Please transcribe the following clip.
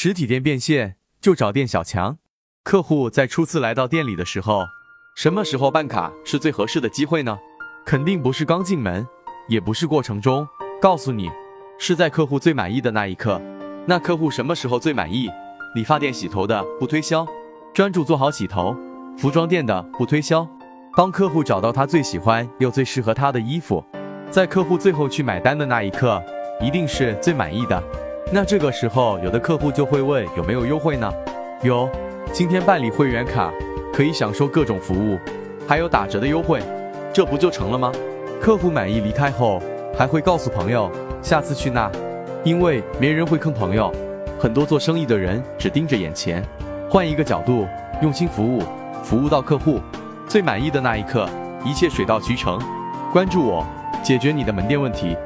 实体店变现就找店小强。客户在初次来到店里的时候，什么时候办卡是最合适的机会呢？肯定不是刚进门，也不是过程中，告诉你，是在客户最满意的那一刻。那客户什么时候最满意？理发店洗头的不推销，专注做好洗头；服装店的不推销，帮客户找到他最喜欢又最适合他的衣服。在客户最后去买单的那一刻，一定是最满意的。那这个时候，有的客户就会问有没有优惠呢？有，今天办理会员卡可以享受各种服务，还有打折的优惠，这不就成了吗？客户满意离开后，还会告诉朋友下次去那，因为没人会坑朋友。很多做生意的人只盯着眼前，换一个角度，用心服务，服务到客户最满意的那一刻，一切水到渠成。关注我，解决你的门店问题。